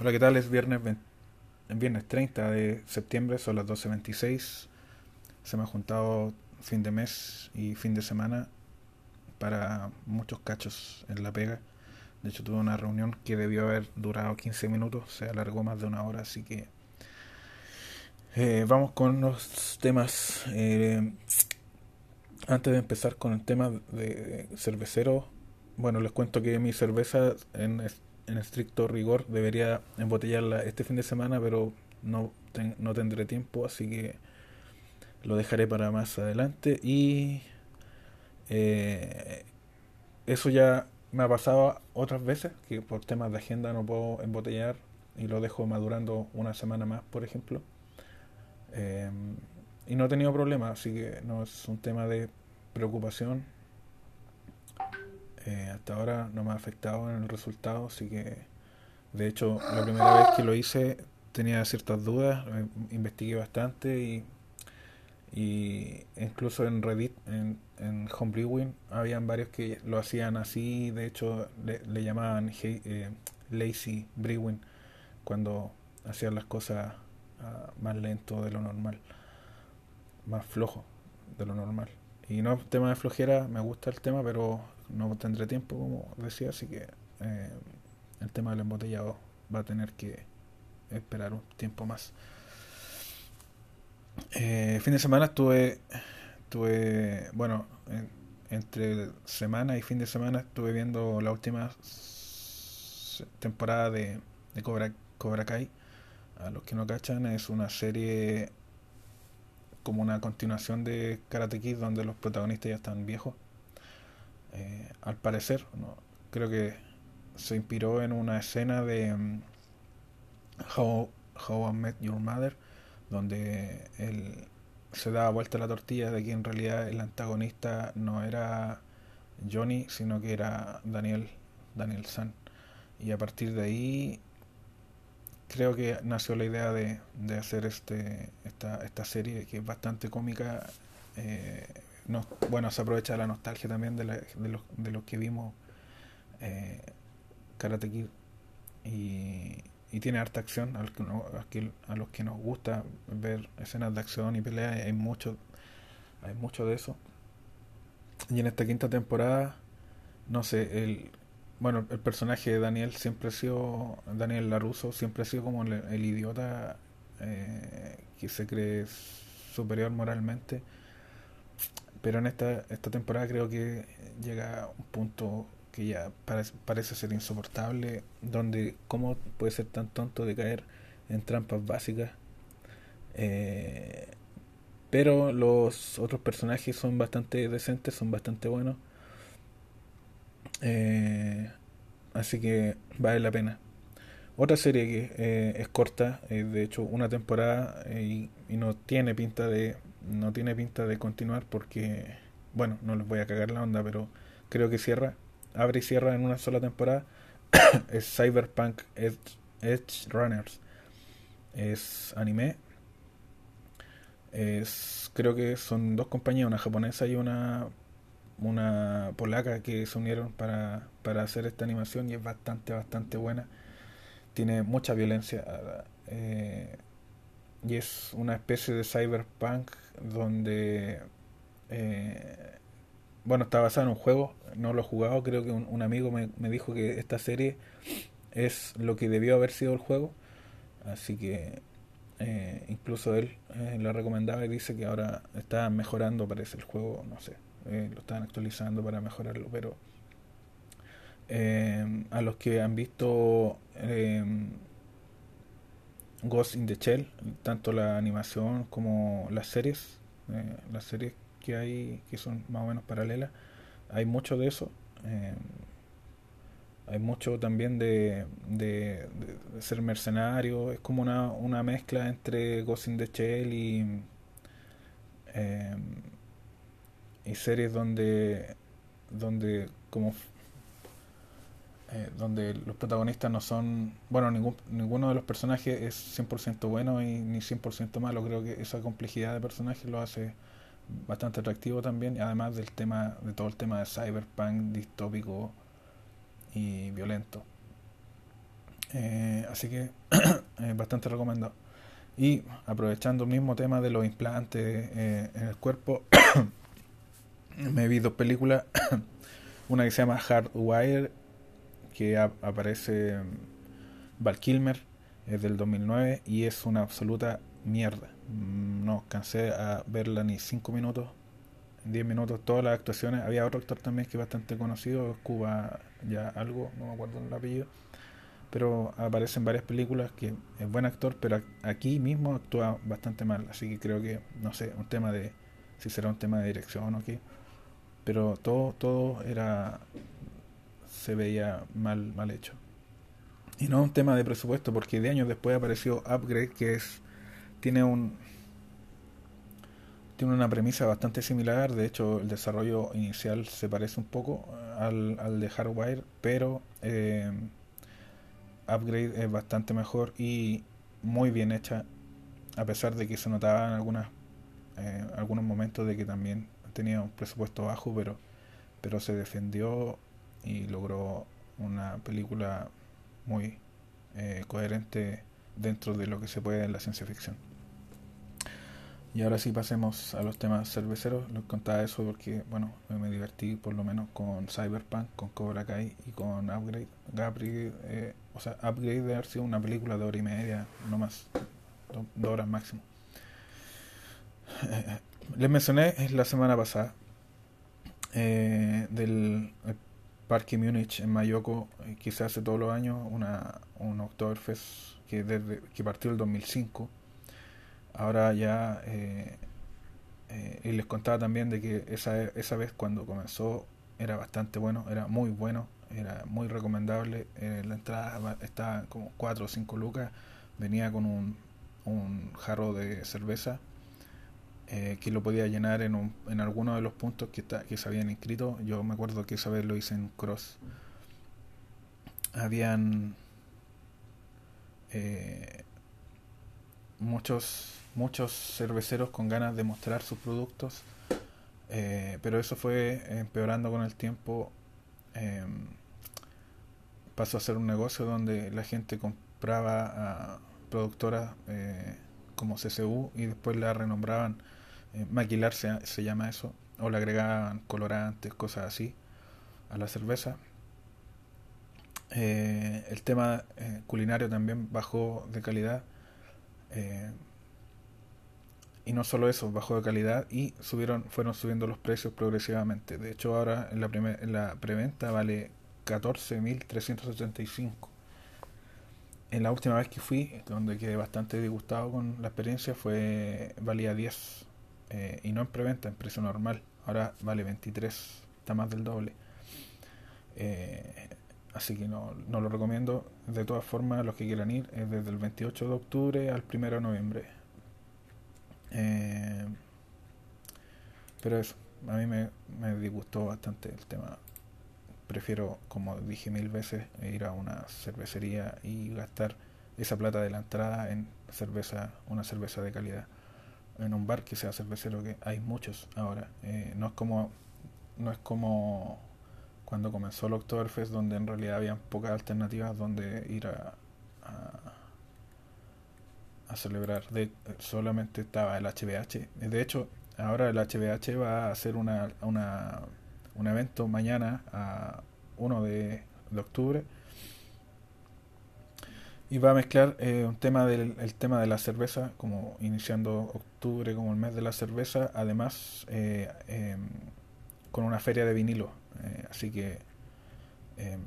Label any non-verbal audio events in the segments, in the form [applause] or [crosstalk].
Hola, ¿qué tal? Es viernes, viernes 30 de septiembre, son las 12.26. Se me ha juntado fin de mes y fin de semana para muchos cachos en la pega. De hecho, tuve una reunión que debió haber durado 15 minutos, se alargó más de una hora, así que eh, vamos con los temas. Eh, antes de empezar con el tema de cervecero, bueno, les cuento que mi cerveza en en estricto rigor debería embotellarla este fin de semana, pero no, no tendré tiempo, así que lo dejaré para más adelante. Y eh, eso ya me ha pasado otras veces, que por temas de agenda no puedo embotellar y lo dejo madurando una semana más, por ejemplo. Eh, y no he tenido problemas, así que no es un tema de preocupación. Eh, hasta ahora no me ha afectado en el resultado, así que de hecho la primera vez que lo hice tenía ciertas dudas, eh, investigué bastante y, y incluso en Reddit, en, en Homebrewing, habían varios que lo hacían así, de hecho le, llamaban eh, lazy brewing cuando hacían las cosas ah, más lento de lo normal, más flojo de lo normal. Y no tema de flojera, me gusta el tema, pero no tendré tiempo, como decía, así que eh, el tema del embotellado va a tener que esperar un tiempo más. Eh, fin de semana estuve, estuve bueno, entre semana y fin de semana estuve viendo la última temporada de, de Cobra, Cobra Kai. A los que no cachan, es una serie como una continuación de Karate Kid donde los protagonistas ya están viejos. Eh, al parecer, ¿no? creo que se inspiró en una escena de um, How, How I Met Your Mother, donde él se daba vuelta la tortilla de que en realidad el antagonista no era Johnny, sino que era Daniel, Daniel San. Y a partir de ahí creo que nació la idea de, de hacer este esta, esta serie que es bastante cómica. Eh, no, bueno, se aprovecha la nostalgia también de, de, los, de los que vimos eh, Karate Kid y, y, tiene harta acción a los, que, a los que nos gusta ver escenas de acción y pelea hay mucho hay mucho de eso y en esta quinta temporada no sé el bueno el personaje de Daniel siempre ha sido Daniel Laruso siempre ha sido como el, idiota eh, que se cree superior moralmente pero en esta, esta temporada creo que llega a un punto que ya parece, parece ser insoportable, donde cómo puede ser tan tonto de caer en trampas básicas. Eh, pero los otros personajes son bastante decentes, son bastante buenos. Eh, así que vale la pena. Otra serie que eh, es corta, de hecho una temporada y, y, no tiene pinta de no tiene pinta de continuar porque, bueno, no les voy a cagar la onda, pero creo que cierra, abre y cierra en una sola temporada. [coughs] es Cyberpunk Edge, Runners. Es anime. Es, creo que son dos compañías, una japonesa y una una polaca que se unieron para, para hacer esta animación y es bastante, bastante buena. Tiene mucha violencia. Eh, y es una especie de cyberpunk donde eh, bueno está basado en un juego no lo he jugado creo que un, amigo me, dijo que esta serie es lo que debió haber sido el juego así que eh, incluso él eh, lo recomendaba y dice que ahora está mejorando parece el juego no sé lo están actualizando para mejorarlo pero a los que han visto Ghost in the Shell, tanto la animación como las series, eh, las series que hay que son más o menos paralelas, hay mucho de eso. Eh, hay mucho también de, de, ser mercenario, es como una, una mezcla entre Ghost in the Shell y, eh, y series donde, donde como eh, donde los protagonistas no son, bueno, ningún, ninguno de los personajes es 100% bueno y ni 100% malo, creo que esa complejidad de personajes lo hace bastante atractivo también, además del tema, de todo el tema de cyberpunk distópico y violento. Eh, así que [clears throat] es bastante recomendado. Y aprovechando el mismo tema de los implantes eh, en el cuerpo, [clears throat] me vi dos películas. [coughs] Una que se llama Hardwire, que aparece mm, Val Kilmer, es del 2009 y es una absoluta mierda. Mm, no cansé a verla ni 5 minutos, 10 minutos, todas las actuaciones. Había otro actor también que es bastante conocido, Cuba, ya algo, no me acuerdo el apellido pero aparece en varias películas que es buen actor, pero aquí mismo actúa bastante mal, así que creo que, no sé, un tema de, si será un tema de dirección o qué, pero todo, todo era, se veía mal, mal hecho. Y no un tema de presupuesto, porque de años después apareció Upgrade, que es, tiene un, tiene una premisa bastante similar, de hecho el desarrollo inicial se parece un poco al, al de Hardwire, pero eh, Upgrade es bastante mejor y muy bien hecha, a pesar de que se notaba en algunas, eh, algunos momentos de que también tenía un presupuesto bajo, pero, pero se defendió y logró una película muy eh, coherente dentro de lo que se puede en la ciencia ficción. Y ahora sí pasemos a los temas cerveceros. Les contaba eso porque, bueno, me divertí por lo menos con Cyberpunk, con Cobra Kai y con Upgrade. Eh, o sea, Upgrade de haber sido una película de hora y media, no más, dos, horas máximo. Les mencioné la semana pasada eh, del Parque Múnich en Mayoko, eh, que se hace todos los años, una, un Oktoberfest que, desde, que partió el 2005 Ahora ya, eh, eh, y les contaba también de que esa, esa vez cuando comenzó era bastante bueno, era muy bueno, era muy recomendable. Eh, la entrada estaba como 4 o 5 lucas, venía con un, un jarro de cerveza que lo podía llenar en, un, en alguno de los puntos que, está, que se habían inscrito. Yo me acuerdo que esa vez lo hice en Cross. Habían muchos muchos cerveceros con ganas de mostrar sus productos, eh, pero eso fue empeorando con el tiempo. Em, pasó a ser un negocio donde la gente compraba a productoras eh, como CCU y después la renombraban, eh, maquilar se, llama eso, o le agregaban colorantes, cosas así a la cerveza. el tema culinario también bajó de calidad. Y no solo eso, bajó de calidad y subieron, fueron subiendo los precios progresivamente. De hecho, ahora en la, en la preventa vale 14.375. En la última vez que fui, donde quedé bastante disgustado con la experiencia, fue valía 10 eh, y no en preventa, en precio normal. Ahora vale 23, está más del doble. Eh, así que no, no lo recomiendo. De todas formas, los que quieran ir es desde el 28 de octubre al 1 de noviembre eh, pero eso, a mí me, me disgustó bastante el tema. Prefiero, como dije mil veces, ir a una cervecería y gastar esa plata de la entrada en cerveza, una cerveza de calidad. En un bar que sea cervecero, que hay muchos ahora. Eh, no es como no es como cuando comenzó el Oktoberfest, donde en realidad había pocas alternativas donde ir a a celebrar. De, solamente estaba el HBH. De hecho, ahora el HBH va a hacer una, una, un evento mañana a 1 de, de octubre y va a mezclar eh, un tema del el tema de la cerveza como iniciando octubre como el mes de la cerveza además eh, em, con una feria de vinilo eh, así que em,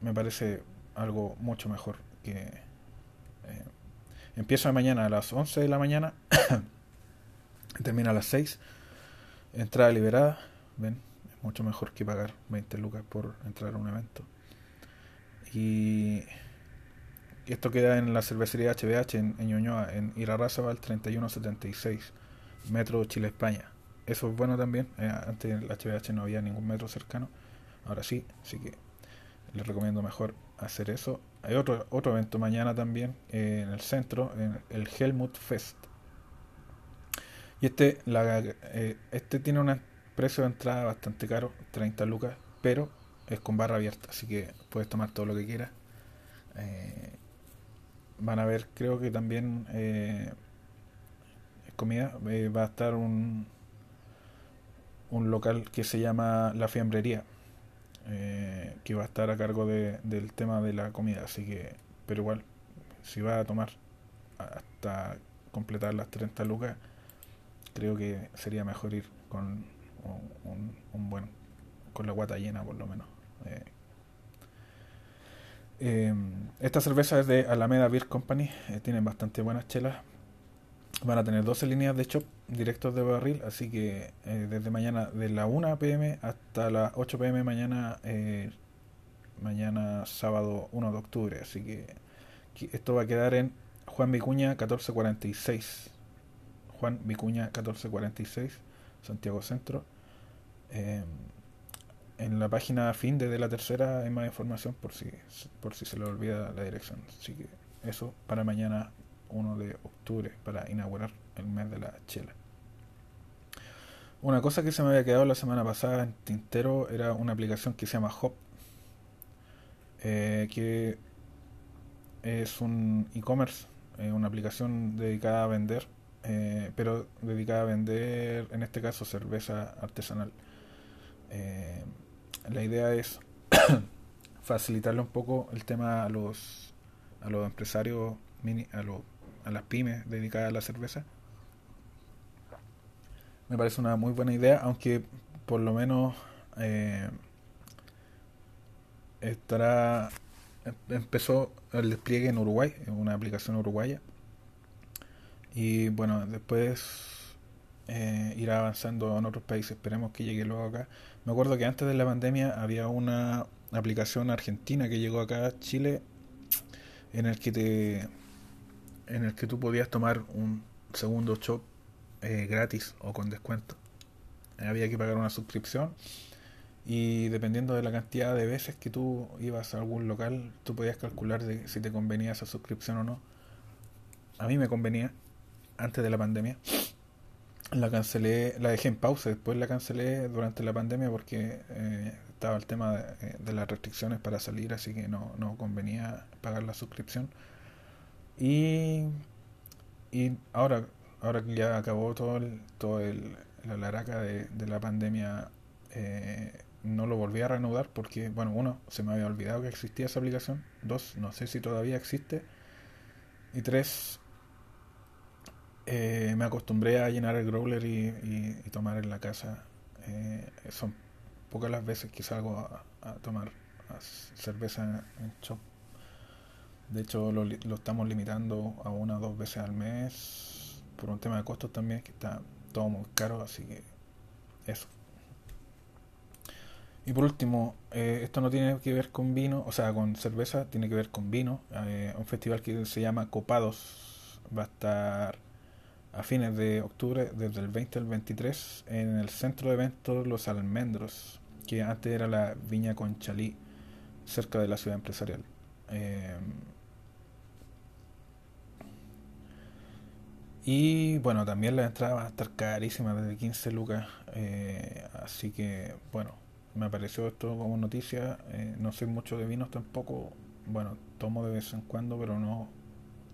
me parece algo mucho mejor que Empieza mañana a las 11 de la mañana, [coughs] termina a las 6. Entrada liberada, ven, es mucho mejor que pagar 20 lucas por entrar a un evento. Y esto queda en la cervecería HBH en, en Ñuñoa, en Irarrázaval 3176, metro Chile España. Eso es bueno también. Eh, antes en el HBH no había ningún metro cercano, ahora sí, así que les recomiendo mejor hacer eso. Hay otro, otro evento mañana también eh, en el centro, en el Helmut Fest. Y este, la, eh, este tiene un precio de entrada bastante caro, 30 lucas, pero es con barra abierta, así que puedes tomar todo lo que quieras. Eh, van a ver, creo que también eh, comida. Eh, va a estar un, un local que se llama La Fiambrería, eh, que va a estar a cargo de, del tema de la comida. Así que, pero igual, si va a tomar hasta completar las 30 lucas, creo que sería mejor ir con un, un buen, con la guata llena por lo menos. Eh, eh, esta cerveza es de Alameda Beer Company, eh, tienen bastante buenas chelas. Van a tener 12 líneas de chop directos de barril, así que eh, desde mañana de la 1 pm hasta las 8 pm mañana eh, mañana sábado 1 de octubre, así que esto va a quedar en Juan Vicuña 1446. Juan Vicuña 1446, Santiago Centro. En la página fin de, de la tercera hay más información por si, por si se le olvida la dirección. Así que eso para mañana 1 de octubre, para inaugurar el mes de la chela. Una cosa que se me había quedado la semana pasada en Tintero era una aplicación que se llama Hop, eh, que es un e-commerce, eh, una aplicación dedicada a vender, eh, pero dedicada a vender, en este caso, cerveza artesanal. La idea es [coughs] facilitarle un poco el tema a los a los empresarios mini, a, los, a las pymes dedicadas a la cerveza me parece una muy buena idea aunque por lo menos eh, estará empezó el despliegue en Uruguay en una aplicación uruguaya y bueno después eh, irá avanzando en otros países. Esperemos que llegue luego acá. Me acuerdo que antes de la pandemia había una aplicación argentina que llegó acá a Chile en el que te en el que tú podías tomar un segundo shop eh, gratis o con descuento. Había que pagar una suscripción y dependiendo de la cantidad de veces que tú ibas a algún local, tú podías calcular de si te convenía esa suscripción o no. A mí me convenía antes de la pandemia la cancelé, la dejé en pausa, después la cancelé durante la pandemia porque eh, estaba el tema de, eh, de, las restricciones para salir, así que no, no convenía pagar la suscripción. Y, y ahora, ahora que ya acabó todo el, todo el, la laraca de, de la pandemia, eh, no lo volví a reanudar porque, bueno, uno, se me había olvidado que existía esa aplicación, dos, no sé si todavía existe, y tres, eh, me acostumbré a llenar el growler y, y, tomar en la casa. Eh, son pocas las veces que salgo a, tomar cerveza en, shop. De hecho, lo, lo, estamos limitando a una o dos veces al mes por un tema de costos también, que está todo muy caro, así que eso. Y por último, eh, esto no tiene que ver con vino, o sea, con cerveza, tiene que ver con vino. Un festival que se llama Copados va a estar a fines de octubre, desde el 20 al 23, en el centro de eventos Los Almendros, que antes era la Viña Conchalí, cerca de la ciudad empresarial. Eh, y bueno, también la entrada va a estar carísima, desde 15 lucas. Eh, así que, bueno, me apareció esto como noticia. Eh, no soy mucho de vinos tampoco. Bueno, tomo de vez en cuando, pero no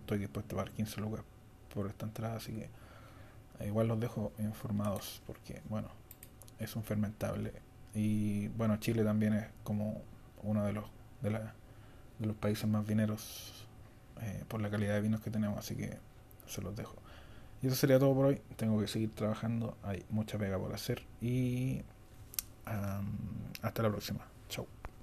estoy dispuesto a pagar 15 lucas por esta entrada, así que eh, igual los dejo informados porque, bueno, es un fermentable. Y bueno, Chile también es como uno de los, de, la, de los países más vineros eh, por la calidad de vinos que tenemos, así que se los dejo. Y eso sería todo por hoy. Tengo que seguir trabajando, hay mucha pega por hacer y hasta la próxima. Chao.